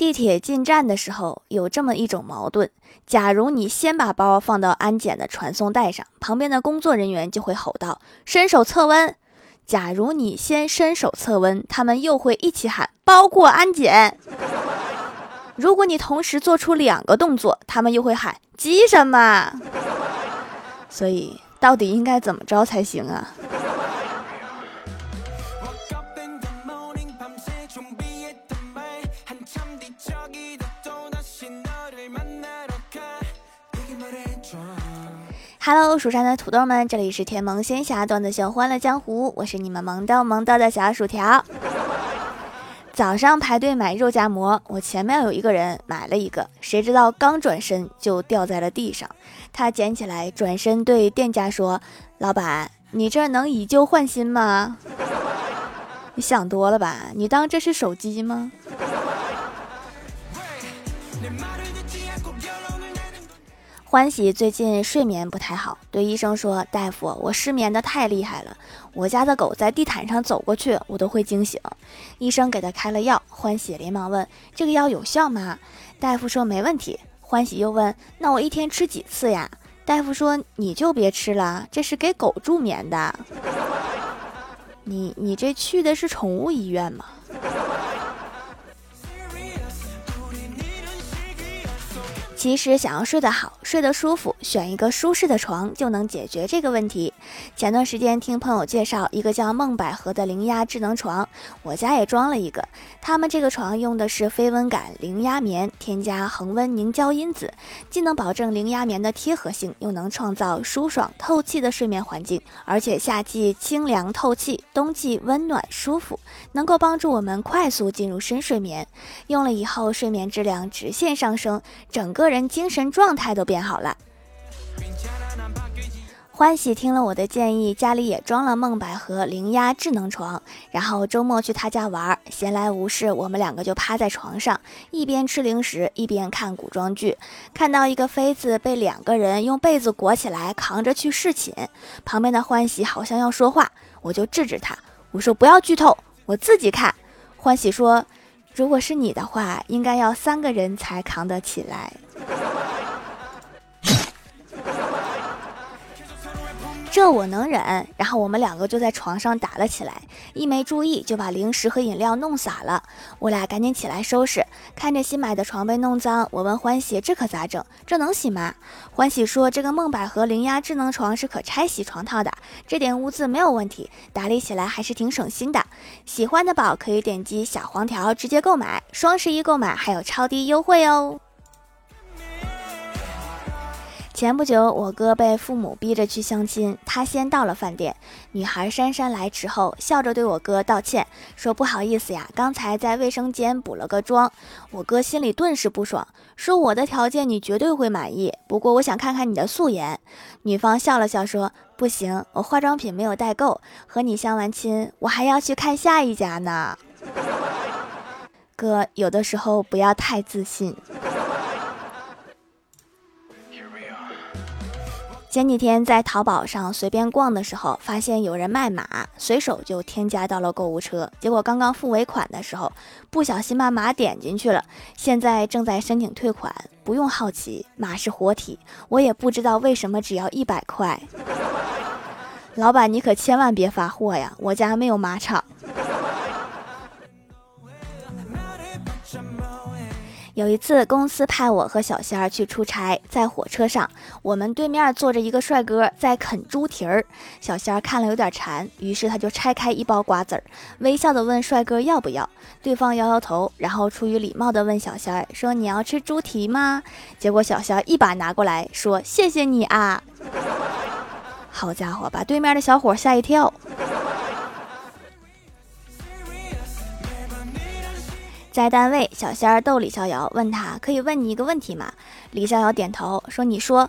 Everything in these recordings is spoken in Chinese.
地铁进站的时候有这么一种矛盾：假如你先把包放到安检的传送带上，旁边的工作人员就会吼道“伸手测温”；假如你先伸手测温，他们又会一起喊“包过安检”。如果你同时做出两个动作，他们又会喊“急什么”。所以，到底应该怎么着才行啊？Hello，蜀山的土豆们，这里是天萌仙侠段子秀《欢乐江湖》，我是你们萌豆萌豆的小薯条。早上排队买肉夹馍，我前面有一个人买了一个，谁知道刚转身就掉在了地上。他捡起来，转身对店家说：“老板，你这能以旧换新吗？”你想多了吧？你当这是手机吗？欢喜最近睡眠不太好，对医生说：“大夫，我失眠的太厉害了，我家的狗在地毯上走过去，我都会惊醒。”医生给他开了药，欢喜连忙问：“这个药有效吗？”大夫说：“没问题。”欢喜又问：“那我一天吃几次呀？”大夫说：“你就别吃了，这是给狗助眠的。你你这去的是宠物医院吗？”其实想要睡得好、睡得舒服，选一个舒适的床就能解决这个问题。前段时间听朋友介绍一个叫梦百合的零压智能床，我家也装了一个。他们这个床用的是非温感零压棉，添加恒温凝胶因子，既能保证零压棉的贴合性，又能创造舒爽透气的睡眠环境。而且夏季清凉透气，冬季温暖舒服，能够帮助我们快速进入深睡眠。用了以后，睡眠质量直线上升，整个。人精神状态都变好了。欢喜听了我的建议，家里也装了梦百合零压智能床，然后周末去他家玩，闲来无事，我们两个就趴在床上，一边吃零食，一边看古装剧。看到一个妃子被两个人用被子裹起来扛着去侍寝，旁边的欢喜好像要说话，我就制止他，我说不要剧透，我自己看。欢喜说。如果是你的话，应该要三个人才扛得起来。这我能忍，然后我们两个就在床上打了起来，一没注意就把零食和饮料弄洒了。我俩赶紧起来收拾，看着新买的床被弄脏，我问欢喜：“这可咋整？这能洗吗？”欢喜说：“这个梦百合零压智能床是可拆洗床套的，这点污渍没有问题，打理起来还是挺省心的。喜欢的宝可以点击小黄条直接购买，双十一购买还有超低优惠哦。”前不久，我哥被父母逼着去相亲，他先到了饭店。女孩姗姗来迟后，笑着对我哥道歉，说：“不好意思呀，刚才在卫生间补了个妆。”我哥心里顿时不爽，说：“我的条件你绝对会满意，不过我想看看你的素颜。”女方笑了笑说：“不行，我化妆品没有带够，和你相完亲，我还要去看下一家呢。”哥，有的时候不要太自信。前几天在淘宝上随便逛的时候，发现有人卖马，随手就添加到了购物车。结果刚刚付尾款的时候，不小心把马点进去了。现在正在申请退款，不用好奇，马是活体，我也不知道为什么只要一百块。老板，你可千万别发货呀，我家没有马场。有一次，公司派我和小仙儿去出差，在火车上，我们对面坐着一个帅哥在啃猪蹄儿。小仙儿看了有点馋，于是他就拆开一包瓜子儿，微笑的问帅哥要不要。对方摇摇头，然后出于礼貌的问小仙儿说：“你要吃猪蹄吗？”结果小仙儿一把拿过来说：“谢谢你啊！”好家伙，把对面的小伙吓一跳。在单位，小仙儿逗李逍遥，问他可以问你一个问题吗？李逍遥点头说：“你说，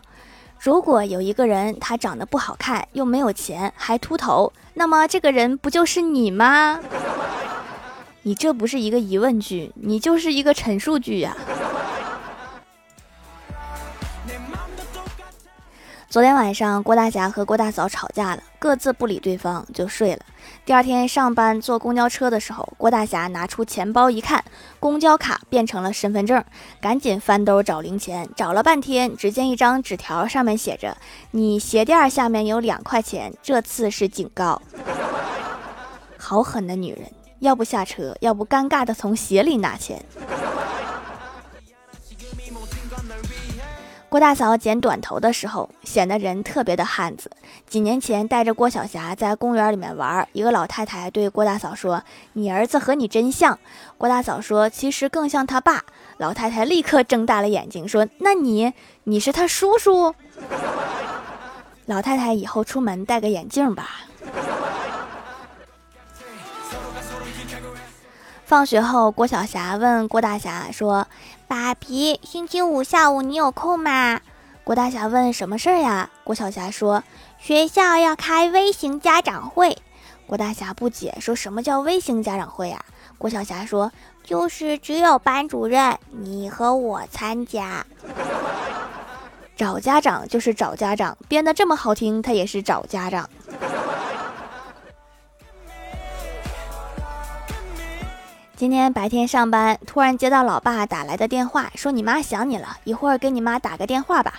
如果有一个人，他长得不好看，又没有钱，还秃头，那么这个人不就是你吗？” 你这不是一个疑问句，你就是一个陈述句呀。昨天晚上，郭大侠和郭大嫂吵架了，各自不理对方就睡了。第二天上班坐公交车的时候，郭大侠拿出钱包一看，公交卡变成了身份证，赶紧翻兜找零钱，找了半天，只见一张纸条，上面写着：“你鞋垫下面有两块钱，这次是警告。”好狠的女人，要不下车，要不尴尬的从鞋里拿钱。郭大嫂剪短头的时候，显得人特别的汉子。几年前带着郭晓霞在公园里面玩，一个老太太对郭大嫂说：“你儿子和你真像。”郭大嫂说：“其实更像他爸。”老太太立刻睁大了眼睛说：“那你你是他叔叔？” 老太太以后出门戴个眼镜吧。放学后，郭晓霞问郭大侠说：“爸比，星期五下午你有空吗？”郭大侠问：“什么事儿呀？”郭晓霞说：“学校要开微型家长会。”郭大侠不解，说什么叫微型家长会呀？郭晓霞说：“就是只有班主任你和我参加。”找家长就是找家长，编得这么好听，他也是找家长。今天白天上班，突然接到老爸打来的电话，说你妈想你了，一会儿给你妈打个电话吧。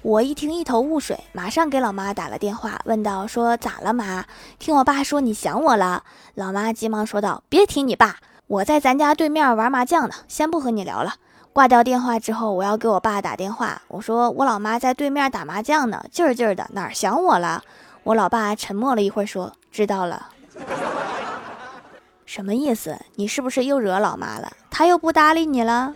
我一听一头雾水，马上给老妈打了电话，问道：“说咋了妈？听我爸说你想我了。”老妈急忙说道：“别提你爸，我在咱家对面玩麻将呢，先不和你聊了。”挂掉电话之后，我要给我爸打电话，我说我老妈在对面打麻将呢，劲儿劲儿的，哪儿想我了？我老爸沉默了一会儿，说：“知道了。”什么意思？你是不是又惹老妈了？她又不搭理你了？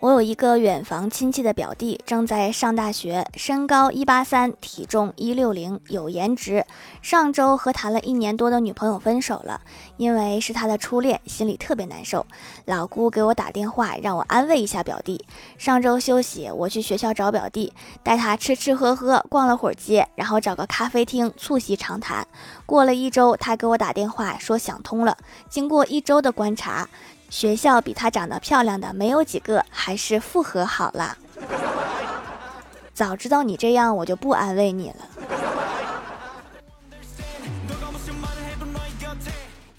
我有一个远房亲戚的表弟，正在上大学，身高一八三，体重一六零，有颜值。上周和谈了一年多的女朋友分手了，因为是他的初恋，心里特别难受。老姑给我打电话，让我安慰一下表弟。上周休息，我去学校找表弟，带他吃吃喝喝，逛了会儿街，然后找个咖啡厅促膝长谈。过了一周，他给我打电话说想通了。经过一周的观察。学校比她长得漂亮的没有几个，还是复合好了。早知道你这样，我就不安慰你了。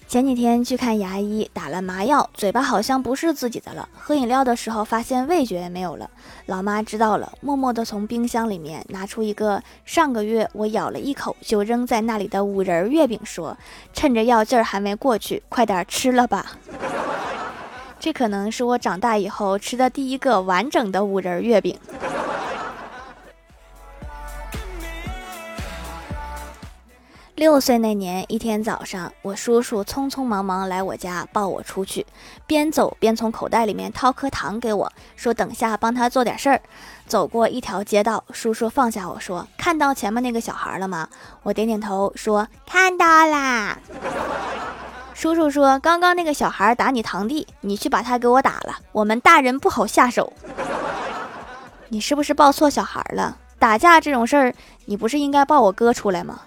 前几天去看牙医，打了麻药，嘴巴好像不是自己的了。喝饮料的时候发现味觉也没有了，老妈知道了，默默地从冰箱里面拿出一个上个月我咬了一口就扔在那里的五仁月饼，说：“趁着药劲儿还没过去，快点吃了吧。”这可能是我长大以后吃的第一个完整的五仁月饼。六岁那年，一天早上，我叔叔匆匆忙忙来我家抱我出去，边走边从口袋里面掏颗糖给我，说等下帮他做点事儿。走过一条街道，叔叔放下我说：“看到前面那个小孩了吗？”我点点头说：“看到啦。”叔叔说：“刚刚那个小孩打你堂弟，你去把他给我打了。我们大人不好下手。你是不是抱错小孩了？打架这种事儿，你不是应该抱我哥出来吗？”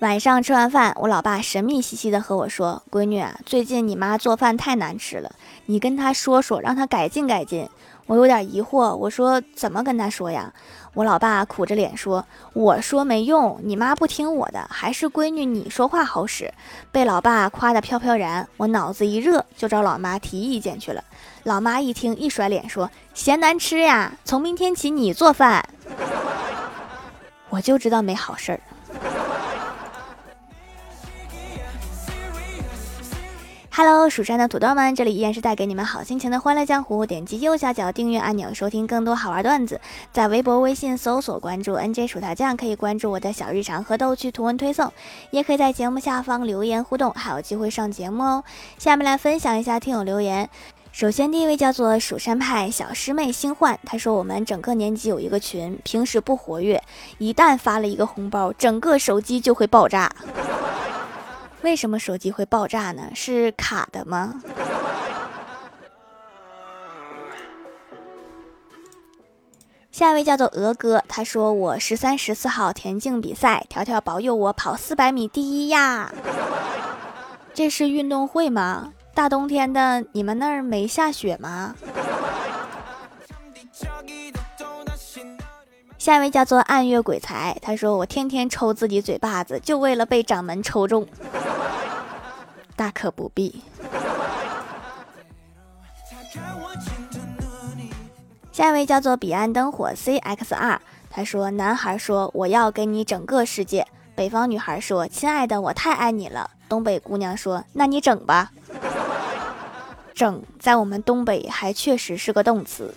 晚上吃完饭，我老爸神秘兮兮的和我说：“闺女啊，最近你妈做饭太难吃了，你跟她说说，让她改进改进。”我有点疑惑，我说：“怎么跟她说呀？”我老爸苦着脸说：“我说没用，你妈不听我的，还是闺女你说话好使。”被老爸夸得飘飘然，我脑子一热就找老妈提意见去了。老妈一听一甩脸说：“嫌难吃呀？从明天起你做饭。”我就知道没好事儿。Hello，蜀山的土豆们，这里依然是带给你们好心情的欢乐江湖。点击右下角订阅按钮，收听更多好玩段子。在微博、微信搜索关注 NJ 薯条酱，可以关注我的小日常和逗趣图文推送，也可以在节目下方留言互动，还有机会上节目哦。下面来分享一下听友留言。首先，第一位叫做蜀山派小师妹星幻，他说我们整个年级有一个群，平时不活跃，一旦发了一个红包，整个手机就会爆炸。为什么手机会爆炸呢？是卡的吗？下一位叫做鹅哥，他说我十三、十四号田径比赛，条条保佑我跑四百米第一呀！这是运动会吗？大冬天的，你们那儿没下雪吗？下一位叫做暗月鬼才，他说：“我天天抽自己嘴巴子，就为了被掌门抽中。”大可不必。下一位叫做彼岸灯火 CXR，他说：“男孩说我要给你整个世界。”北方女孩说：“亲爱的，我太爱你了。”东北姑娘说：“那你整吧。”整在我们东北还确实是个动词。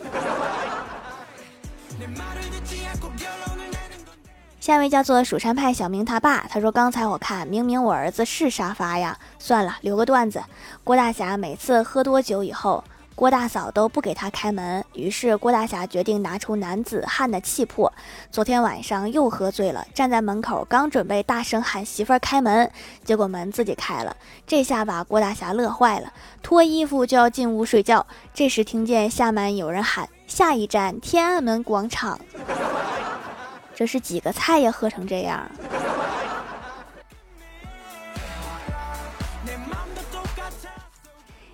下一位叫做蜀山派小明他爸，他说：“刚才我看，明明我儿子是沙发呀。算了，留个段子。郭大侠每次喝多酒以后，郭大嫂都不给他开门，于是郭大侠决定拿出男子汉的气魄。昨天晚上又喝醉了，站在门口，刚准备大声喊媳妇儿开门，结果门自己开了。这下把郭大侠乐坏了，脱衣服就要进屋睡觉。这时听见下面有人喊：下一站天安门广场。”这是几个菜呀？喝成这样。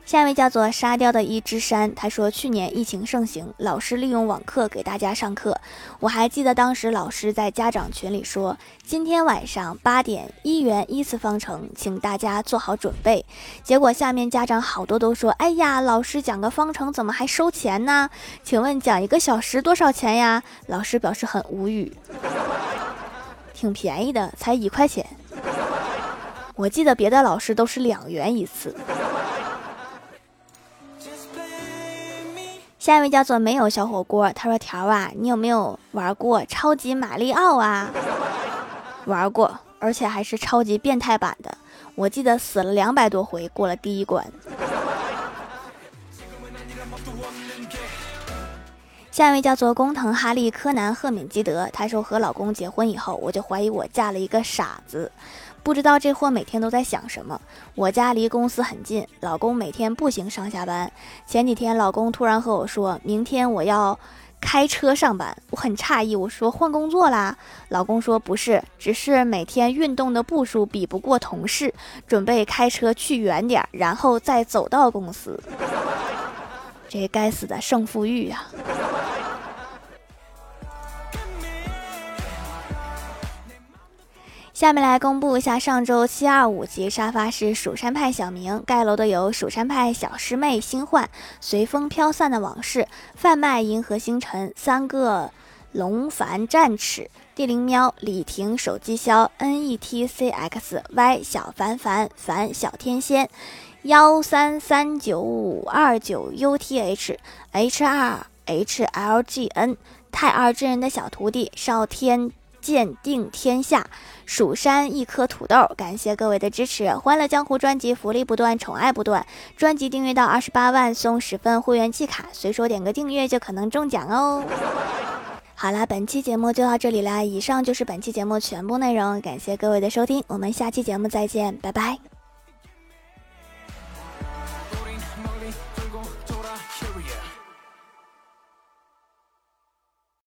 下一位叫做沙雕的一只山，他说去年疫情盛行，老师利用网课给大家上课。我还记得当时老师在家长群里说，今天晚上八点一元一次方程，请大家做好准备。结果下面家长好多都说，哎呀，老师讲个方程怎么还收钱呢？请问讲一个小时多少钱呀？老师表示很无语，挺便宜的，才一块钱。我记得别的老师都是两元一次。下一位叫做没有小火锅，他说：“条啊，你有没有玩过超级马里奥啊？玩过，而且还是超级变态版的。我记得死了两百多回，过了第一关。”下一位叫做工藤哈利柯南赫敏基德，他说：“和老公结婚以后，我就怀疑我嫁了一个傻子。”不知道这货每天都在想什么。我家离公司很近，老公每天步行上下班。前几天，老公突然和我说明天我要开车上班，我很诧异，我说换工作啦？老公说不是，只是每天运动的步数比不过同事，准备开车去远点，然后再走到公司。这该死的胜负欲啊！下面来公布一下上周七二五级沙发是蜀山派小明盖楼的有蜀山派小师妹星幻随风飘散的往事贩卖银河星辰三个龙凡战齿地灵喵李婷手机销 n e t c x y 小凡凡凡小天仙幺三三九五二九 u t h h 二 h l g n 太二真人的小徒弟少天。鉴定天下，蜀山一颗土豆，感谢各位的支持！欢乐江湖专辑福利不断，宠爱不断。专辑订阅到二十八万送十份会员季卡，随手点个订阅就可能中奖哦。好啦，本期节目就到这里啦，以上就是本期节目全部内容，感谢各位的收听，我们下期节目再见，拜拜。